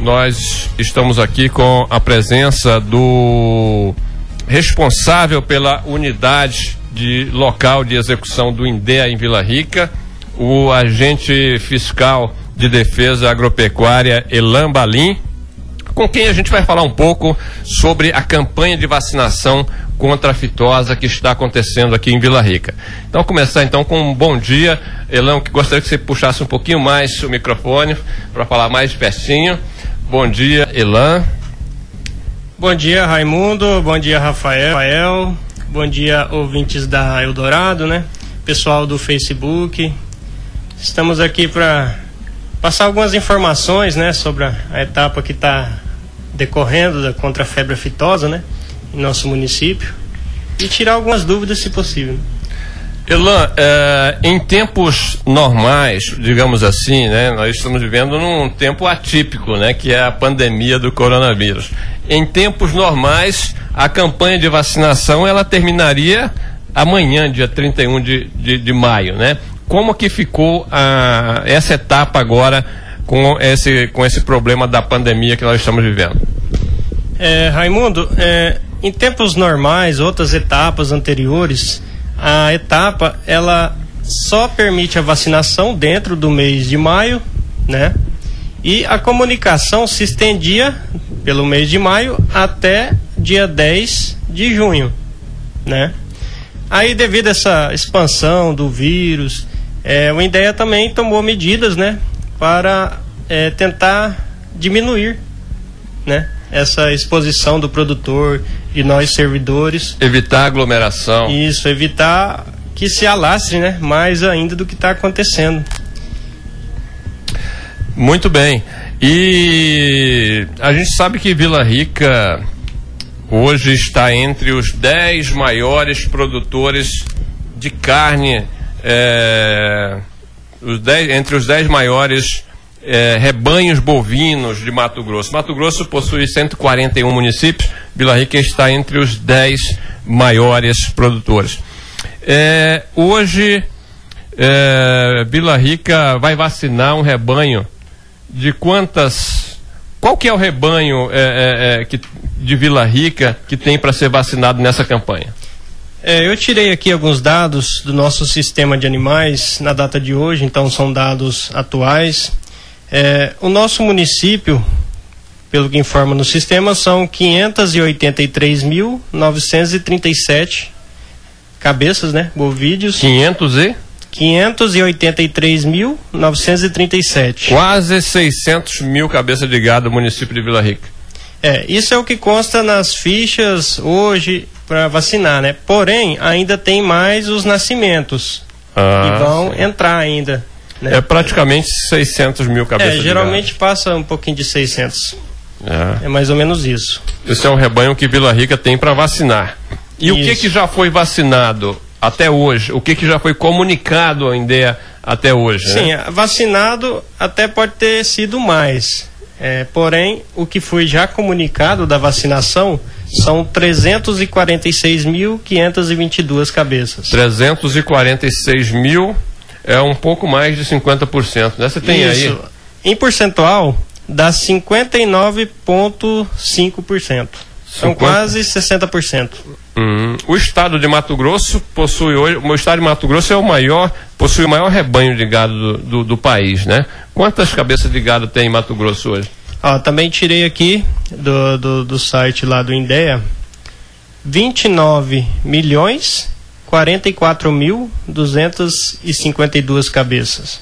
nós estamos aqui com a presença do responsável pela unidade de local de execução do INDEA em Vila Rica, o agente fiscal de defesa agropecuária Elan Balim, com quem a gente vai falar um pouco sobre a campanha de vacinação contra a fitosa que está acontecendo aqui em Vila Rica. Então, começar então com um bom dia. Elão, que gostaria que você puxasse um pouquinho mais o microfone para falar mais pertinho. Bom dia, Elan. Bom dia, Raimundo. Bom dia, Rafael. Rafael. Bom dia, ouvintes da Eldorado, né? Pessoal do Facebook. Estamos aqui para passar algumas informações, né, sobre a, etapa que está decorrendo da, contra a febre aftosa, né, em nosso município e tirar algumas dúvidas, se possível. Elan, é, em tempos normais, digamos assim, né, nós estamos vivendo num tempo atípico, né, que é a pandemia do coronavírus. Em tempos normais, a campanha de vacinação ela terminaria amanhã, dia 31 de, de, de maio, né? Como que ficou a, essa etapa agora com esse, com esse problema da pandemia que nós estamos vivendo? É, Raimundo, é, em tempos normais, outras etapas anteriores, a etapa ela só permite a vacinação dentro do mês de maio, né? E a comunicação se estendia pelo mês de maio até dia 10 de junho, né? Aí devido a essa expansão do vírus, é, o INDEA também tomou medidas, né? Para é, tentar diminuir, né? Essa exposição do produtor e nós servidores. Evitar aglomeração. Isso, evitar que se alastre, né? Mais ainda do que está acontecendo. Muito bem. E a gente sabe que Vila Rica hoje está entre os 10 maiores produtores de carne, é, os dez, entre os 10 maiores é, rebanhos bovinos de Mato Grosso. Mato Grosso possui 141 municípios, Vila Rica está entre os 10 maiores produtores. É, hoje, é, Vila Rica vai vacinar um rebanho de quantas. Qual que é o rebanho é, é, é que, de Vila Rica que tem para ser vacinado nessa campanha? É, eu tirei aqui alguns dados do nosso sistema de animais na data de hoje, então são dados atuais. É, o nosso município, pelo que informa no sistema, são 583.937 cabeças, né? Bovídeos. 500 e? 583.937. Quase 600 mil cabeças de gado do município de Vila Rica. É, isso é o que consta nas fichas hoje para vacinar, né? Porém, ainda tem mais os nascimentos ah, que vão sim. entrar ainda. Né? É praticamente 600 mil cabeças. É, geralmente passa um pouquinho de 600. É. é mais ou menos isso. Esse é um rebanho que Vila Rica tem para vacinar. E isso. o que que já foi vacinado até hoje? O que que já foi comunicado ao INDEA até hoje? Né? Sim, né? vacinado até pode ter sido mais. É, porém, o que foi já comunicado da vacinação são 346.522 cabeças. 346 mil é um pouco mais de 50%. Né? Você tem Isso. aí? Em percentual, dá 59,5%. São quase 60%. Hum. O estado de Mato Grosso possui hoje, o estado de Mato Grosso é o maior, possui o maior rebanho de gado do, do, do país, né? Quantas cabeças de gado tem em Mato Grosso hoje? Ó, também tirei aqui do, do, do site lá do INDEA 29 milhões 44.252 cabeças.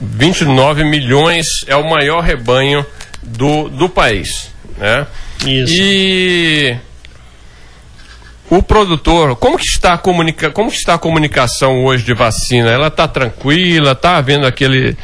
29 milhões é o maior rebanho do, do país, né? Isso. E o produtor, como que está a comunica, como que está a comunicação hoje de vacina? Ela está tranquila? Está havendo aquele,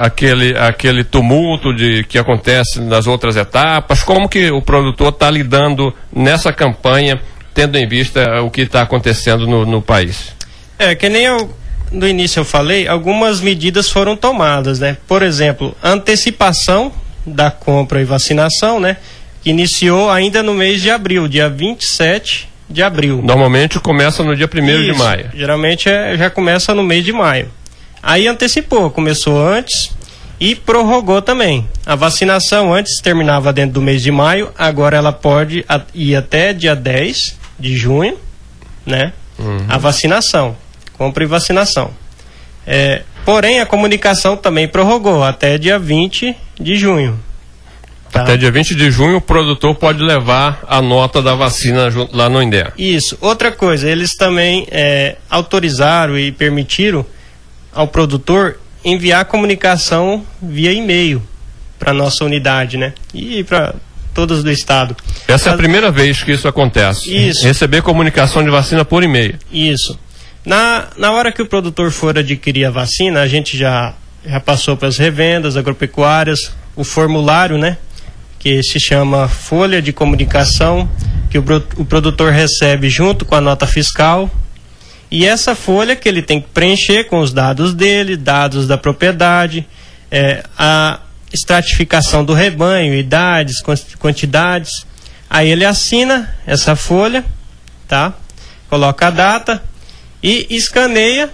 aquele, aquele tumulto de que acontece nas outras etapas? Como que o produtor está lidando nessa campanha tendo em vista o que está acontecendo no, no país? É, que nem eu, no início eu falei, algumas medidas foram tomadas, né? Por exemplo, antecipação da compra e vacinação, né? Que iniciou ainda no mês de abril, dia 27 de abril. Normalmente começa no dia 1 de maio. Geralmente é, já começa no mês de maio. Aí antecipou, começou antes E prorrogou também. A vacinação antes terminava dentro do mês de maio, agora ela pode ir até dia 10 de junho, né? Uhum. A vacinação. Compra e vacinação. É, porém, a comunicação também prorrogou até dia 20 de junho. Tá. Até dia 20 de junho o produtor pode levar a nota da vacina lá no INDEA. Isso. Outra coisa, eles também é, autorizaram e permitiram ao produtor enviar comunicação via e-mail para nossa unidade, né? E para todas do estado. Essa é a primeira vez que isso acontece. Isso. Receber comunicação de vacina por e-mail. Isso. Na, na hora que o produtor for adquirir a vacina, a gente já, já passou para as revendas agropecuárias, o formulário, né? Que se chama Folha de Comunicação, que o, o produtor recebe junto com a nota fiscal e essa folha que ele tem que preencher com os dados dele, dados da propriedade, é, a estratificação do rebanho, idades, quantidades. Aí ele assina essa folha, tá? Coloca a data e escaneia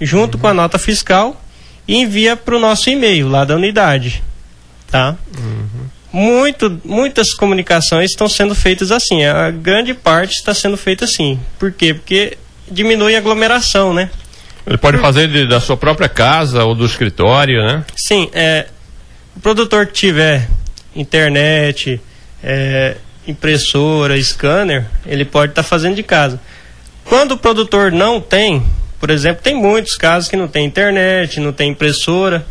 junto uhum. com a nota fiscal e envia para o nosso e-mail lá da unidade, tá? Uhum. Muito, muitas comunicações estão sendo feitas assim. A grande parte está sendo feita assim. Por quê? Porque diminui a aglomeração, né? Ele pode fazer de, da sua própria casa ou do escritório, né? Sim, é, o produtor que tiver internet, é, impressora, scanner, ele pode estar tá fazendo de casa. Quando o produtor não tem, por exemplo, tem muitos casos que não tem internet, não tem impressora,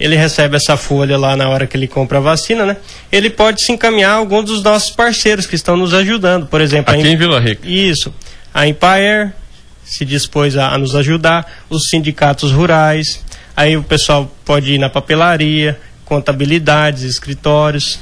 ele recebe essa folha lá na hora que ele compra a vacina, né? Ele pode se encaminhar a algum dos nossos parceiros que estão nos ajudando, por exemplo. Aqui em Vila Rica. Isso. A Empaer, se dispôs a, a nos ajudar, os sindicatos rurais, aí o pessoal pode ir na papelaria, contabilidades, escritórios.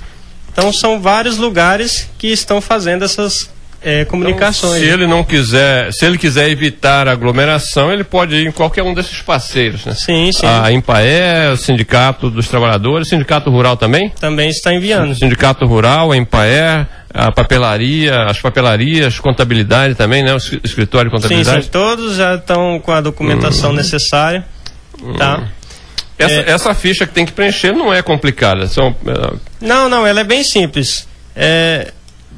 Então são vários lugares que estão fazendo essas é, comunicações. Então, se ele não quiser, se ele quiser evitar aglomeração, ele pode ir em qualquer um desses parceiros, né? Sim, sim. A Empaé, o Sindicato dos Trabalhadores, Sindicato Rural também? Também está enviando. Sindicato Rural, a Empaé, a papelaria, as papelarias, contabilidade também, né? O escritório de contabilidade. Sim, sim todos já estão com a documentação hum. necessária, tá? Hum. Essa, é... essa, ficha que tem que preencher não é complicada. São, é... Não, não, ela é bem simples. É,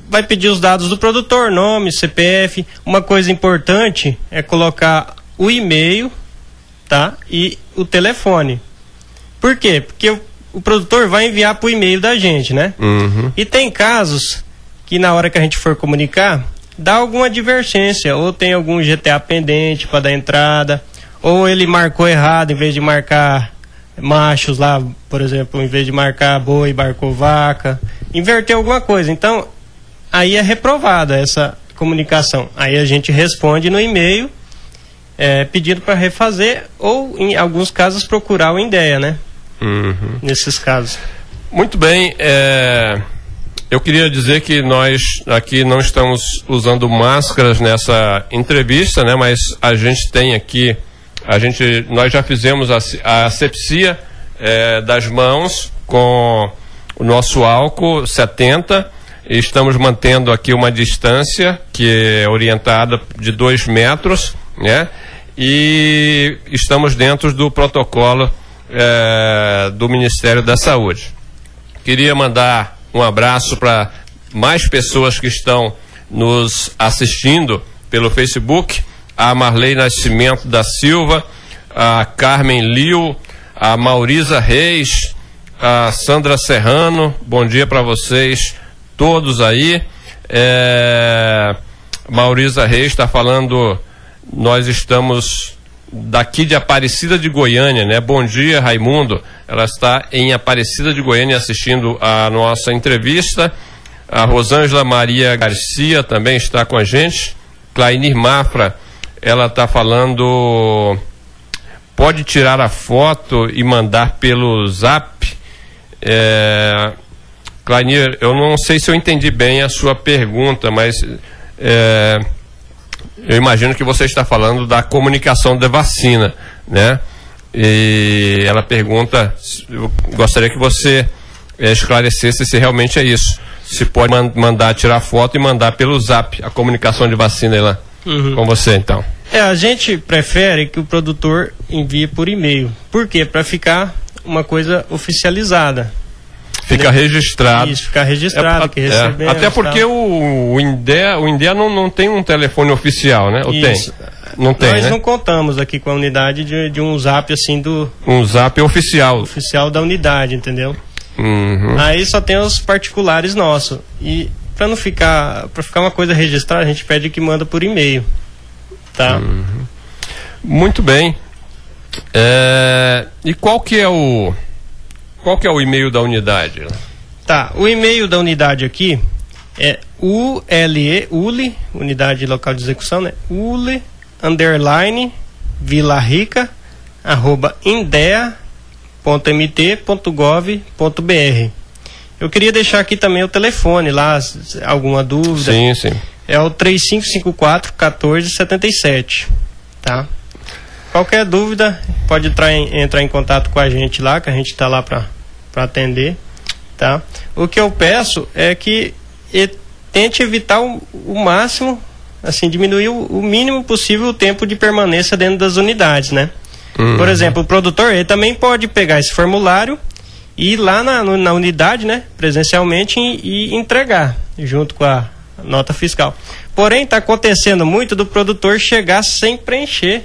vai pedir os dados do produtor, nome, CPF. Uma coisa importante é colocar o e-mail, tá? E o telefone. Por quê? Porque o, o produtor vai enviar para o e-mail da gente, né? Uhum. E tem casos que na hora que a gente for comunicar, dá alguma advertência, ou tem algum GTA pendente para dar entrada, ou ele marcou errado, em vez de marcar machos lá, por exemplo, em vez de marcar boi, marcou vaca, inverteu alguma coisa. Então, aí é reprovada essa comunicação. Aí a gente responde no e-mail é, pedindo para refazer ou, em alguns casos, procurar o INDEA, né? Uhum. Nesses casos. Muito bem. É... Eu queria dizer que nós aqui não estamos usando máscaras nessa entrevista, né? Mas a gente tem aqui, a gente, nós já fizemos a, a asepsia é, das mãos com o nosso álcool 70 e estamos mantendo aqui uma distância que é orientada de dois metros, né? E estamos dentro do protocolo é, do Ministério da Saúde. Queria mandar um abraço para mais pessoas que estão nos assistindo pelo Facebook, a Marley Nascimento da Silva, a Carmen Liu, a Maurisa Reis, a Sandra Serrano, bom dia para vocês todos aí. É, Maurisa Reis está falando, nós estamos daqui de Aparecida de Goiânia, né? Bom dia, Raimundo. Ela está em Aparecida de Goiânia assistindo a nossa entrevista. A Rosângela Maria Garcia também está com a gente. Clainir Mafra, ela está falando. Pode tirar a foto e mandar pelo zap. É, eu não sei se eu entendi bem a sua pergunta, mas é, eu imagino que você está falando da comunicação da vacina, né? E ela pergunta, eu gostaria que você é, esclarecesse se realmente é isso. Se pode man mandar tirar foto e mandar pelo zap a comunicação de vacina lá. Uhum. Com você, então. É, a gente prefere que o produtor envie por e-mail. Por quê? Para ficar uma coisa oficializada. Fica registrado. Isso, fica registrado. É, que é, até porque o, o INDE, o INDE não, não tem um telefone oficial, né? Ou Isso. tem? Não tem, Nós né? não contamos aqui com a unidade de, de um zap assim do Um zap oficial. oficial da unidade, entendeu? Uhum. Aí só tem os particulares nossos. E para não ficar, para ficar uma coisa registrada, a gente pede que manda por e-mail. Tá? Hum. Muito bem. É, e qual que é o qual que é o e-mail da unidade? Tá. O e-mail da unidade aqui é ULE, ULE, unidade local de execução, né? ULE underline Vila Rica arroba indea.mt.gov.br. Eu queria deixar aqui também o telefone lá, alguma dúvida. Sim, sim. É o 3554 1477, tá? Qualquer dúvida, pode entrar em, entrar em contato com a gente lá, que a gente está lá para atender, tá? O que eu peço é que tente evitar o, o máximo, assim, diminuir o, o mínimo possível o tempo de permanência dentro das unidades, né? Uhum. Por exemplo, o produtor ele também pode pegar esse formulário ir lá na, na unidade, né, presencialmente e, e entregar junto com a nota fiscal. Porém, está acontecendo muito do produtor chegar sem preencher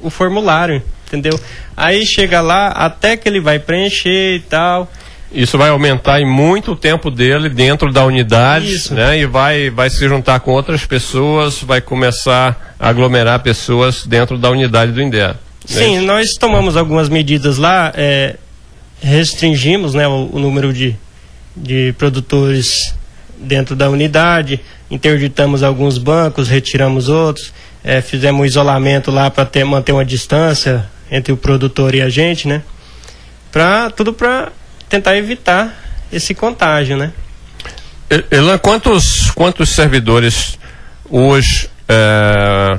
o formulário, entendeu? Aí chega lá, até que ele vai preencher e tal. Isso vai aumentar em muito o tempo dele dentro da unidade, Isso. né? E vai, vai se juntar com outras pessoas, vai começar a aglomerar pessoas dentro da unidade do INDEA. Sim, nós tomamos algumas medidas lá, é, restringimos né, o, o número de, de produtores dentro da unidade, interditamos alguns bancos, retiramos outros, é, fizemos isolamento lá para manter uma distância entre o produtor e a gente, né? Pra, tudo para tentar evitar esse contágio, né? Elan, quantos, quantos servidores hoje, é,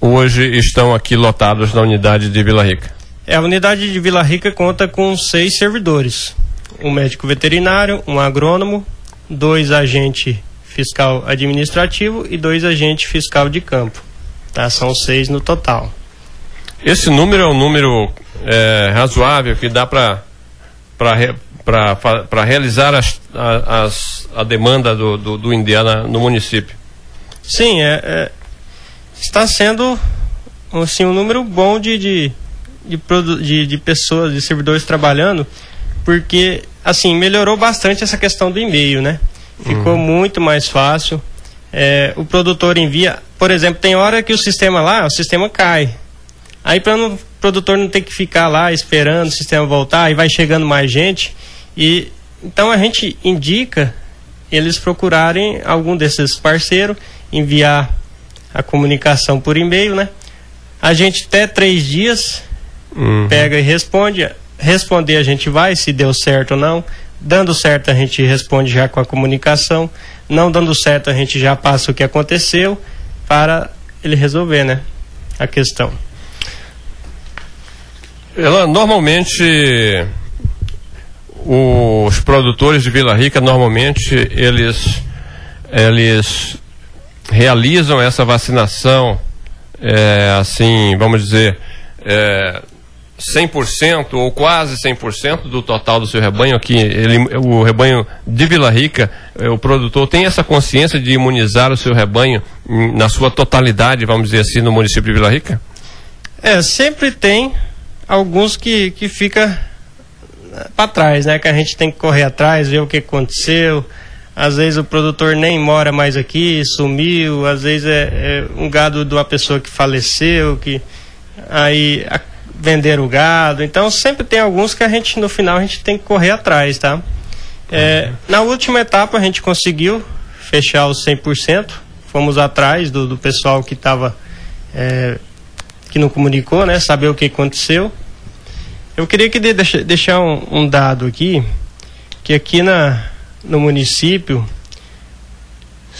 hoje estão aqui lotados na unidade de Vila Rica? É, a unidade de Vila Rica conta com seis servidores: um médico veterinário, um agrônomo, dois agentes fiscal administrativo e dois agentes fiscal de campo. Tá? São seis no total. Esse número é um número é, razoável que dá para para realizar as, a, as, a demanda do, do, do Indiana no município. Sim, é, é- está sendo assim, um número bom de, de, de, de, de pessoas, de servidores trabalhando, porque assim melhorou bastante essa questão do e-mail, né? Ficou muito mais fácil. É, o produtor envia, por exemplo, tem hora que o sistema lá, o sistema cai. Aí para o produtor não ter que ficar lá esperando o sistema voltar, aí vai chegando mais gente. E então a gente indica eles procurarem algum desses parceiros, enviar a comunicação por e-mail, né? A gente até três dias Uhum. pega e responde. Responder a gente vai, se deu certo ou não. Dando certo a gente responde já com a comunicação. Não dando certo a gente já passa o que aconteceu para ele resolver, né? A questão. Ela, normalmente, os produtores de Vila Rica, normalmente, eles, eles realizam essa vacinação, é, assim, vamos dizer, é, 100% ou quase 100% do total do seu rebanho aqui, ele, o rebanho de Vila Rica, eh, o produtor tem essa consciência de imunizar o seu rebanho na sua totalidade, vamos dizer assim, no município de Vila Rica? É, sempre tem alguns que, que fica para trás, né? Que a gente tem que correr atrás, ver o que aconteceu. Às vezes o produtor nem mora mais aqui, sumiu. Às vezes é, é um gado de uma pessoa que faleceu, que aí a, venderam o gado. Então sempre tem alguns que a gente no final a gente tem que correr atrás, tá? É, na última etapa a gente conseguiu fechar os 100%. Fomos atrás do, do pessoal que estava é, que não comunicou, né? Saber o que aconteceu. Eu queria que de, deixa, deixar um, um, dado aqui, que aqui na, no município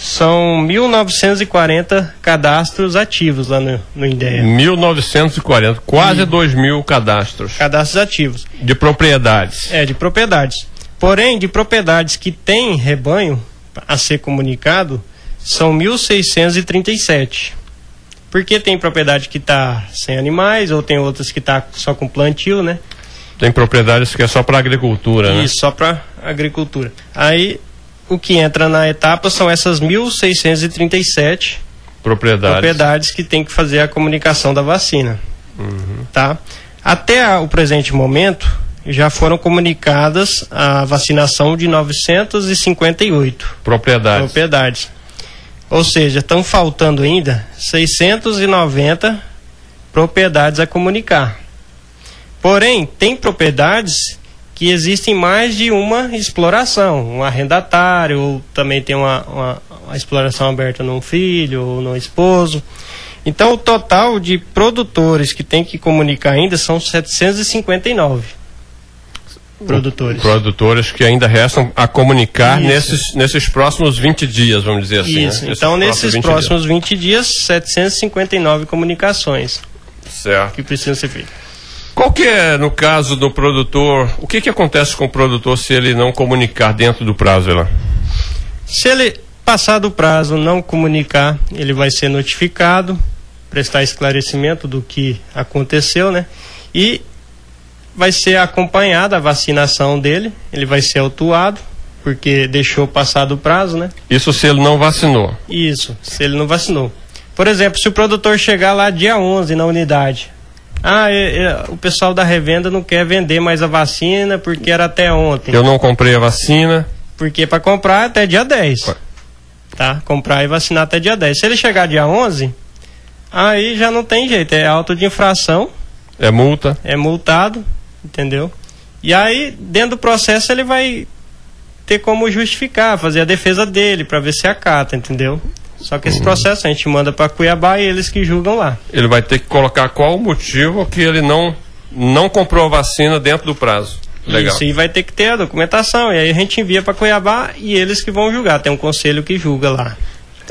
são 1.940 cadastros ativos lá no, no INDEA. 1.940, quase 2 mil cadastros. Cadastros ativos. De propriedades. É, de propriedades. Porém, de propriedades que têm rebanho a ser comunicado, são 1.637. Porque tem propriedade que está sem animais, ou tem outras que está só com plantio, né? Tem propriedades que é só para agricultura, né? Isso, só para agricultura. Aí o que entra na etapa são essas 1.637 propriedades. propriedades que tem que fazer a comunicação da vacina. Uhum. Tá? Até a, o presente momento, já foram comunicadas a vacinação de 958 propriedades. propriedades. Ou seja, estão faltando ainda 690 propriedades a comunicar. Porém, tem propriedades que existem mais de uma exploração, um arrendatário, ou também tem uma, uma, uma exploração aberta num filho ou no esposo. Então, o total de produtores que tem que comunicar ainda são 759 produtores. Produtores que ainda restam a comunicar nesses, nesses próximos 20 dias, vamos dizer assim. Isso. Né? Então, nesses próximos, 20, próximos dias. 20 dias, 759 comunicações certo. que precisam ser feitas. Qual que é, no caso do produtor, o que, que acontece com o produtor se ele não comunicar dentro do prazo, lá? Se ele passar do prazo, não comunicar, ele vai ser notificado, prestar esclarecimento do que aconteceu, né? E vai ser acompanhada a vacinação dele, ele vai ser autuado, porque deixou passar do prazo, né? Isso se ele não vacinou? Isso, se ele não vacinou. Por exemplo, se o produtor chegar lá dia 11 na unidade, ah, é, é, o pessoal da revenda não quer vender mais a vacina porque era até ontem. Eu não comprei a vacina. Porque para comprar até dia 10. Tá? Comprar e vacinar até dia 10. Se ele chegar dia 11, aí já não tem jeito, é auto de infração. É multa. É multado, entendeu? E aí, dentro do processo, ele vai ter como justificar, fazer a defesa dele, para ver se acata, entendeu? Só que esse processo a gente manda para Cuiabá e eles que julgam lá. Ele vai ter que colocar qual o motivo que ele não, não comprou a vacina dentro do prazo. Legal. Isso, e vai ter que ter a documentação. E aí a gente envia para Cuiabá e eles que vão julgar. Tem um conselho que julga lá.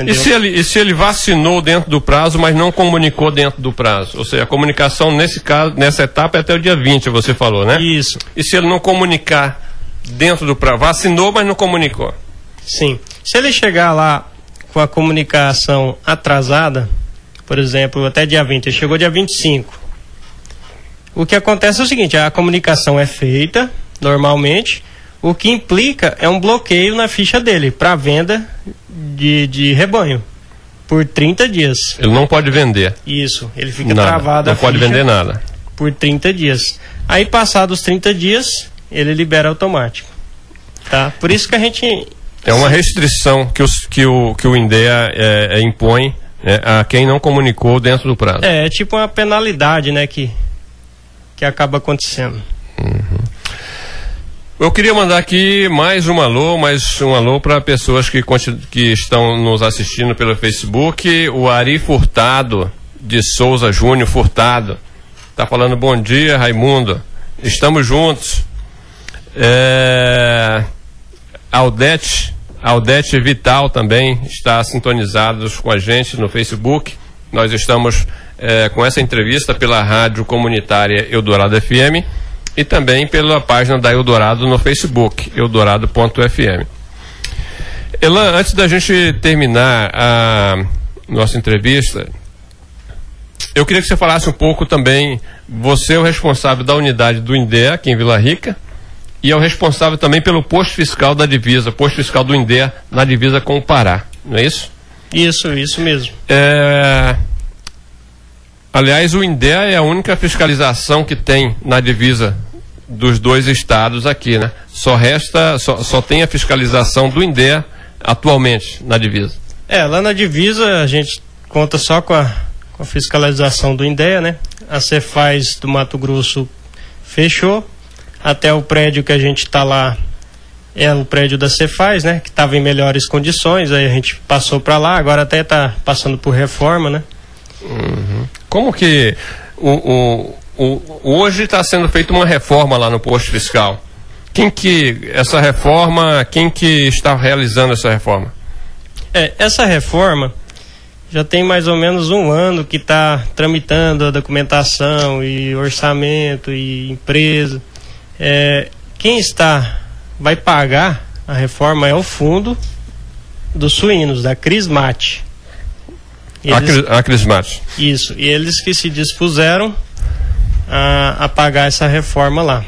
E se, ele, e se ele vacinou dentro do prazo, mas não comunicou dentro do prazo? Ou seja, a comunicação nesse caso, nessa etapa é até o dia 20, você falou, né? Isso. E se ele não comunicar dentro do prazo? Vacinou, mas não comunicou? Sim. Se ele chegar lá com a comunicação atrasada, por exemplo, até dia 20, ele chegou dia 25. O que acontece é o seguinte, a comunicação é feita normalmente, o que implica é um bloqueio na ficha dele para venda de, de rebanho por 30 dias. Ele não pode vender. Isso, ele fica nada. travado. Não pode vender nada. Por 30 dias. Aí, passados 30 dias, ele libera automático. Tá? Por isso que a gente é uma restrição que, os, que, o, que o INDEA é, é, impõe né, a quem não comunicou dentro do prazo. É, é tipo uma penalidade, né, que, que acaba acontecendo. Uhum. Eu queria mandar aqui mais um alô, mais um alô para pessoas que, que estão nos assistindo pelo Facebook. O Ari Furtado, de Souza Júnior Furtado, está falando bom dia, Raimundo. Estamos juntos. É... Aldete, Aldete Vital também está sintonizados com a gente no Facebook. Nós estamos é, com essa entrevista pela rádio comunitária Eldorado FM e também pela página da Eldorado no Facebook, eldorado.fm. Elan, antes da gente terminar a nossa entrevista, eu queria que você falasse um pouco também. Você é o responsável da unidade do INDEA aqui em Vila Rica e é o responsável também pelo posto fiscal da divisa, posto fiscal do INDEA na divisa com o Pará, não é isso? Isso, isso mesmo. É... Aliás, o INDEA é a única fiscalização que tem na divisa dos dois estados aqui, né? Só resta, só, só tem a fiscalização do INDEA atualmente na divisa. É, lá na divisa a gente conta só com a, com a fiscalização do INDEA, né? A Cefaz do Mato Grosso fechou, até o prédio que a gente está lá é o prédio da Cefaz, né? Que estava em melhores condições, aí a gente passou para lá, agora até está passando por reforma, né? Uhum. Como que o, o, o hoje está sendo feita uma reforma lá no posto fiscal? Quem que essa reforma, quem que está realizando essa reforma? É, essa reforma já tem mais ou menos um ano que está tramitando a documentação e orçamento e empresa. É, quem está vai pagar a reforma é o fundo dos suínos, da Crismate. Eles, a, Crismate. Isso, e eles que se dispuseram a, a pagar essa reforma lá.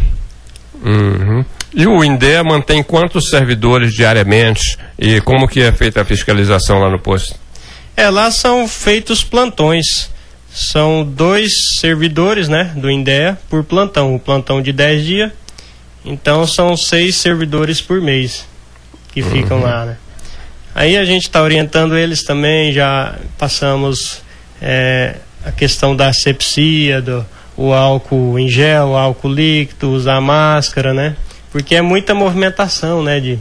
Uhum. E o INDEA mantém quantos servidores diariamente e como que é feita a fiscalização lá no posto? É, lá são feitos plantões. São dois servidores, né, do INDEA por plantão. O plantão de 10 dias. Então são seis servidores por mês que uhum. ficam lá, né? Aí a gente está orientando eles também, já passamos é, a questão da asepsia, do o álcool em gel, álcool líquido, usar máscara, né? Porque é muita movimentação, né? De,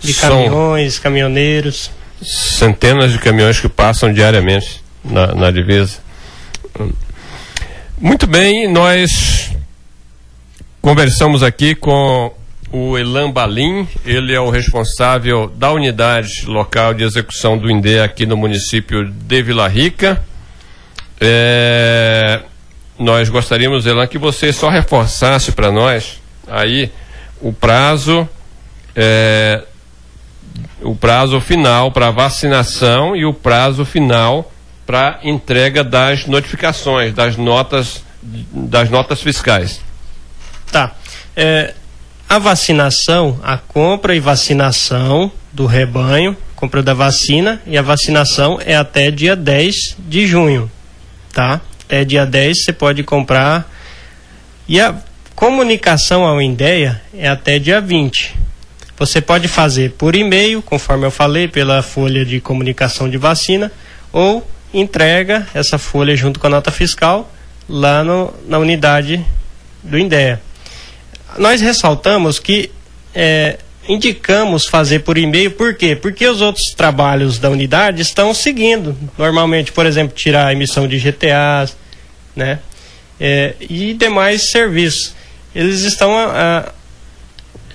de caminhões, caminhoneiros. Centenas de caminhões que passam diariamente na, na divisa. Muito bem, nós conversamos aqui com o Elan Balim, ele é o responsável da unidade local de execução do INDE aqui no município de Vila Rica. É, nós gostaríamos, Elan, que você só reforçasse para nós aí o prazo, é, o prazo final para vacinação e o prazo final para entrega das notificações, das notas, das notas fiscais. Tá. É, a vacinação, a compra e vacinação do rebanho, compra da vacina e a vacinação é até dia 10 de junho, tá? Até dia 10 você pode comprar. E a comunicação ao INDEA é até dia 20. Você pode fazer por e-mail, conforme eu falei, pela folha de comunicação de vacina, ou entrega essa folha junto com a nota fiscal lá no, na unidade do INDEA nós ressaltamos que é, indicamos fazer por e-mail, por quê? Porque os outros trabalhos da unidade estão seguindo. Normalmente, por exemplo, tirar a emissão de GTAs, né? É, e demais serviços. Eles estão a, a,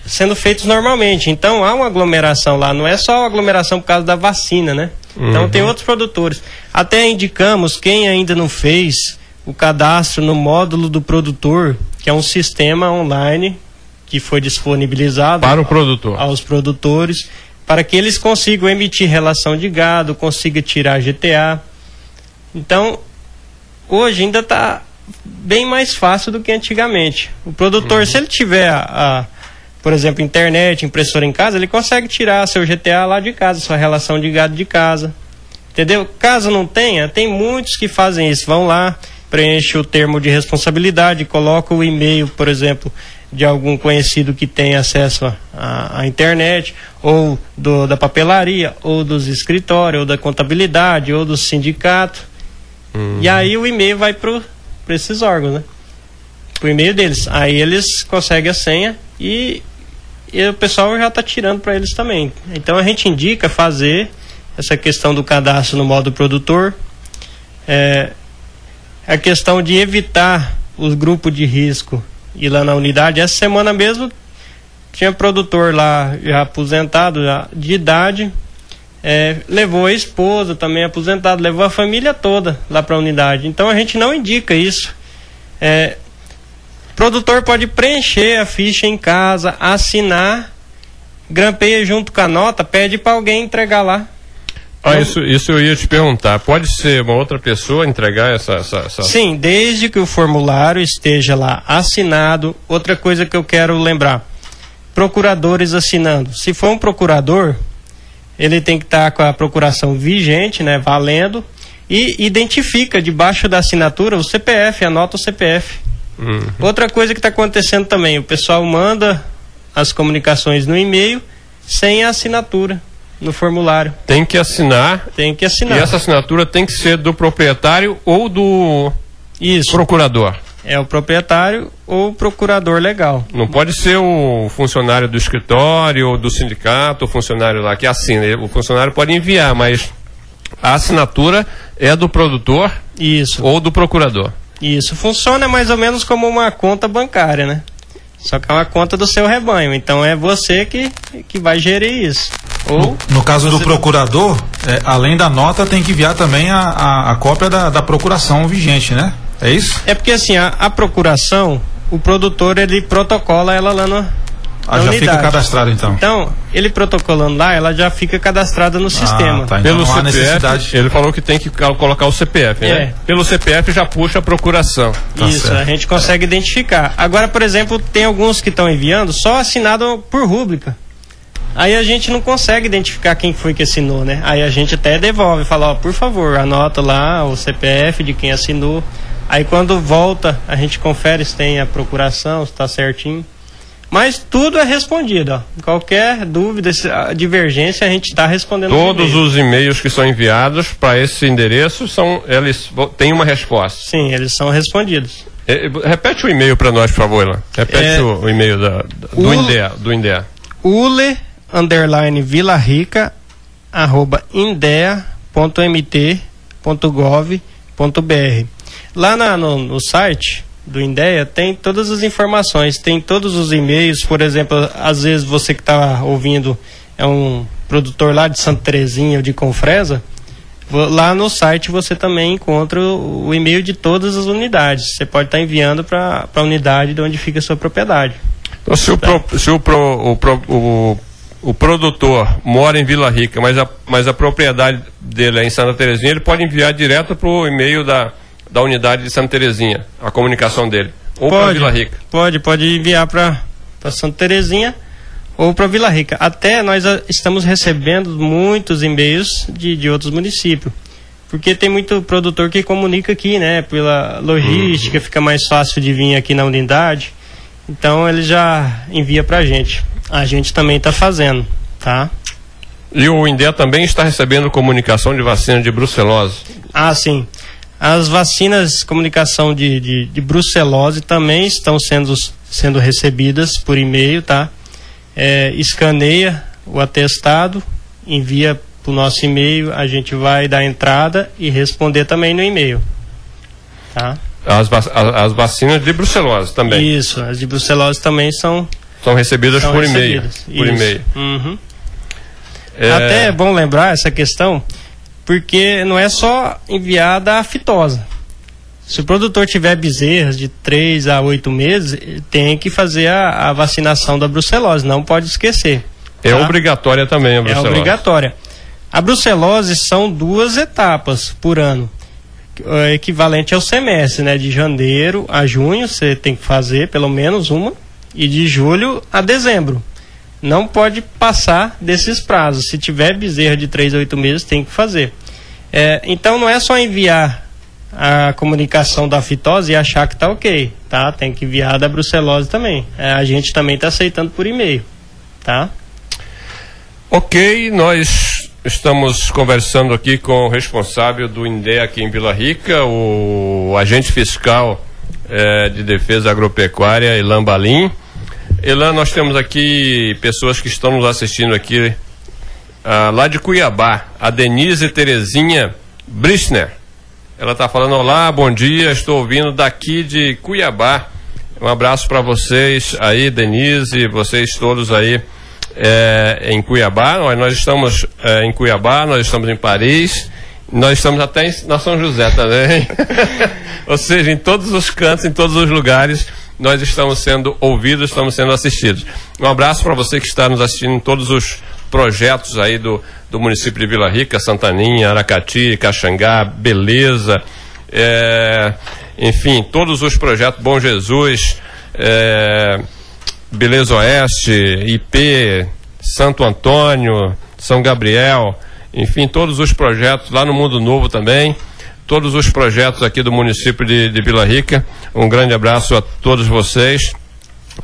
sendo feitos normalmente. Então há uma aglomeração lá, não é só aglomeração por causa da vacina, né? Então, uhum. Tem outros produtores. Até indicamos quem ainda não fez o cadastro no módulo do produtor, que é um sistema online que foi disponibilizado para o produtor. aos produtores, para que eles consigam emitir relação de gado, consiga tirar GTA. Então, hoje ainda está bem mais fácil do que antigamente. O produtor, uhum. se ele tiver a, a, por exemplo, internet, impressora em casa, ele consegue tirar seu GTA lá de casa, sua relação de gado de casa. Entendeu? Caso não tenha, tem muitos que fazem isso. Vão lá, preenche o termo de responsabilidade, coloca o e-mail, por exemplo, de algum conhecido que tem acesso à internet, ou do, da papelaria, ou dos escritórios, ou da contabilidade, ou do sindicato. Uhum. E aí o e-mail vai para esses órgãos, né? O e-mail deles. Aí eles conseguem a senha e, e o pessoal já está tirando para eles também. Então a gente indica fazer essa questão do cadastro no modo produtor. É, a questão de evitar os grupos de risco ir lá na unidade. Essa semana mesmo tinha produtor lá já aposentado, já de idade, é, levou a esposa também aposentado, levou a família toda lá para a unidade. Então a gente não indica isso. É, produtor pode preencher a ficha em casa, assinar, grampeia junto com a nota, pede para alguém entregar lá. Ah, isso, isso eu ia te perguntar. Pode ser uma outra pessoa entregar essa, essa, essa, Sim, desde que o formulário esteja lá assinado. Outra coisa que eu quero lembrar: procuradores assinando. Se for um procurador, ele tem que estar com a procuração vigente, né, valendo, e identifica debaixo da assinatura o CPF, anota o CPF. Uhum. Outra coisa que está acontecendo também: o pessoal manda as comunicações no e-mail sem a assinatura no formulário. Tem que assinar. Tem que assinar. E essa assinatura tem que ser do proprietário ou do Isso. procurador. É o proprietário ou o procurador legal. Não pode ser o funcionário do escritório ou do sindicato, o funcionário lá que assina. O funcionário pode enviar, mas a assinatura é do produtor Isso. ou do procurador. Isso. Funciona mais ou menos como uma conta bancária, né? Só que é uma conta do seu rebanho. Então é você que, que vai gerir isso. Ou no, no caso do procurador, é, além da nota, tem que enviar também a, a, a cópia da, da, procuração vigente, né? É isso? É porque assim, a, a procuração, o produtor ele protocola ela lá no, Ah, já unidade. fica cadastrado então. Então, ele protocolando lá, ela já fica cadastrada no ah, sistema. Tá, então Pelo CPF, necessidade. ele falou que tem que colocar o CPF, né? É. Pelo CPF já puxa a procuração. Tá Isso, certo. a gente consegue identificar. Agora, por exemplo, tem alguns que estão enviando só assinado por rúbrica. Aí a gente não consegue identificar quem foi que assinou, né? Aí a gente até devolve, fala, ó, por favor, anota lá o CPF de quem assinou. Aí quando volta, a gente confere se tem a procuração, se está certinho. Mas tudo é respondido. Ó. Qualquer dúvida, divergência, a gente está respondendo. Todos os e-mails que são enviados para esse endereço são eles têm uma resposta. Sim, eles são respondidos. É, repete o e-mail para nós, por favor, lá. Repete é, o, o, e-mail da, da, do INDEA. Do INDEA. Ule underline Vila Rica arroba indea.mt.gov.br. Lá na, no, no site do INDEA tem todas as informações, tem todos os e-mails, por exemplo, às vezes você que está ouvindo é um produtor lá de Santa Terezinha ou de Confresa, lá no site você também encontra o, o e-mail de todas as unidades. Você pode estar tá enviando para a unidade de onde fica a sua propriedade. Então, se, o, pro, se o, pro, o, pro, o, o, produtor mora em Vila Rica, mas a, mas a propriedade dele é em Santa Terezinha, ele pode enviar direto para o e-mail da da unidade de Santa Terezinha, a comunicação dele. Ou para Vila Rica. Pode, pode enviar para Santa Terezinha ou para Vila Rica. Até nós ah, estamos recebendo muitos e-mails de, de outros municípios. Porque tem muito produtor que comunica aqui, né? Pela logística, uhum. fica mais fácil de vir aqui na unidade. Então ele já envia para a gente. A gente também está fazendo, tá? E o INDE também está recebendo comunicação de vacina de brucelose. Ah, sim. As vacinas de comunicação de, de, de brucelose também estão sendo, sendo recebidas por e-mail, tá? É, escaneia o atestado, envia para o nosso e-mail, a gente vai dar entrada e responder também no e-mail. Tá? As, as, vacinas de brucelose também. Isso, as de brucelose também são são recebidas são por e-mail. Por e-mail. Uhum. É... Até é bom lembrar essa questão porque não é só enviada a fitosa. Se o produtor tiver bezerras de 3 a 8 meses, tem que fazer a, a vacinação da brucelose, não pode esquecer. É tá? obrigatória também a é brucelose. É obrigatória. A brucelose são duas etapas por ano, é equivalente ao semestre, né? De janeiro a junho você tem que fazer pelo menos uma, e de julho a dezembro não pode passar desses prazos. Se tiver bezerra de 3 a 8 meses, tem que fazer. É, então não é só enviar a comunicação da fitose e achar que está ok, tá? Tem que enviar da brucelose também. É, a gente também está aceitando por e-mail, tá? Ok, nós estamos conversando aqui com o responsável do INDE aqui em Vila Rica, o agente fiscal é, de defesa agropecuária, Ilan Balim. Elan, nós temos aqui pessoas que estão nos assistindo aqui uh, lá de Cuiabá, a Denise Terezinha Brichner. Ela está falando: Olá, bom dia, estou ouvindo daqui de Cuiabá. Um abraço para vocês aí, Denise, vocês todos aí é, em Cuiabá. Nós, nós estamos é, em Cuiabá, nós estamos em Paris, nós estamos até em, na São José também. Ou seja, em todos os cantos, em todos os lugares nós estamos sendo ouvidos, estamos sendo assistidos. Um abraço para você que está nos assistindo em todos os projetos aí do, do município de Vila Rica, Santaninha, Aracati, Caxangá, Beleza, é, enfim, todos os projetos Bom Jesus, é, Beleza Oeste, IP, Santo Antônio, São Gabriel, enfim, todos os projetos lá no Mundo Novo também todos os projetos aqui do município de, de Vila Rica. Um grande abraço a todos vocês.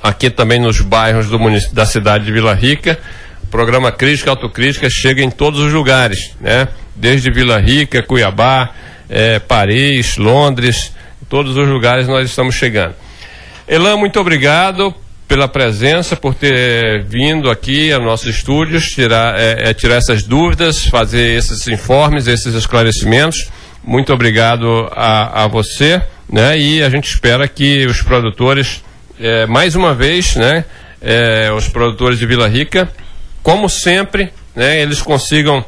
Aqui também nos bairros do da cidade de Vila Rica. O programa Crítica Autocrítica chega em todos os lugares, né? Desde Vila Rica, Cuiabá, é, Paris, Londres, todos os lugares nós estamos chegando. Elan, muito obrigado pela presença, por ter vindo aqui aos nossos estúdios, tirar, é, é, tirar essas dúvidas, fazer esses informes, esses esclarecimentos. Muito obrigado a, a você, né? E a gente espera que os produtores, é, mais uma vez, né? É, os produtores de Vila Rica, como sempre, né? Eles consigam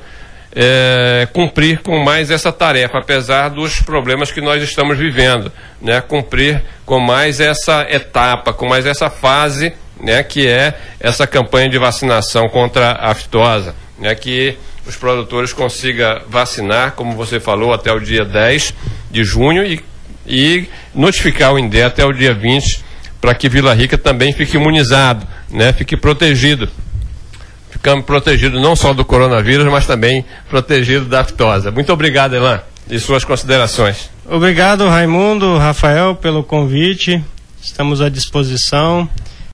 é, cumprir com mais essa tarefa, apesar dos problemas que nós estamos vivendo, né? Cumprir com mais essa etapa, com mais essa fase né, que é essa campanha de vacinação contra a aftosa, né, que os produtores consigam vacinar, como você falou, até o dia 10 de junho e, e notificar o INDE até o dia 20 para que Vila Rica também fique imunizado, né, fique protegido. Ficamos protegidos não só do coronavírus, mas também protegido da aftosa. Muito obrigado, Elan, e suas considerações. Obrigado, Raimundo, Rafael, pelo convite. Estamos à disposição.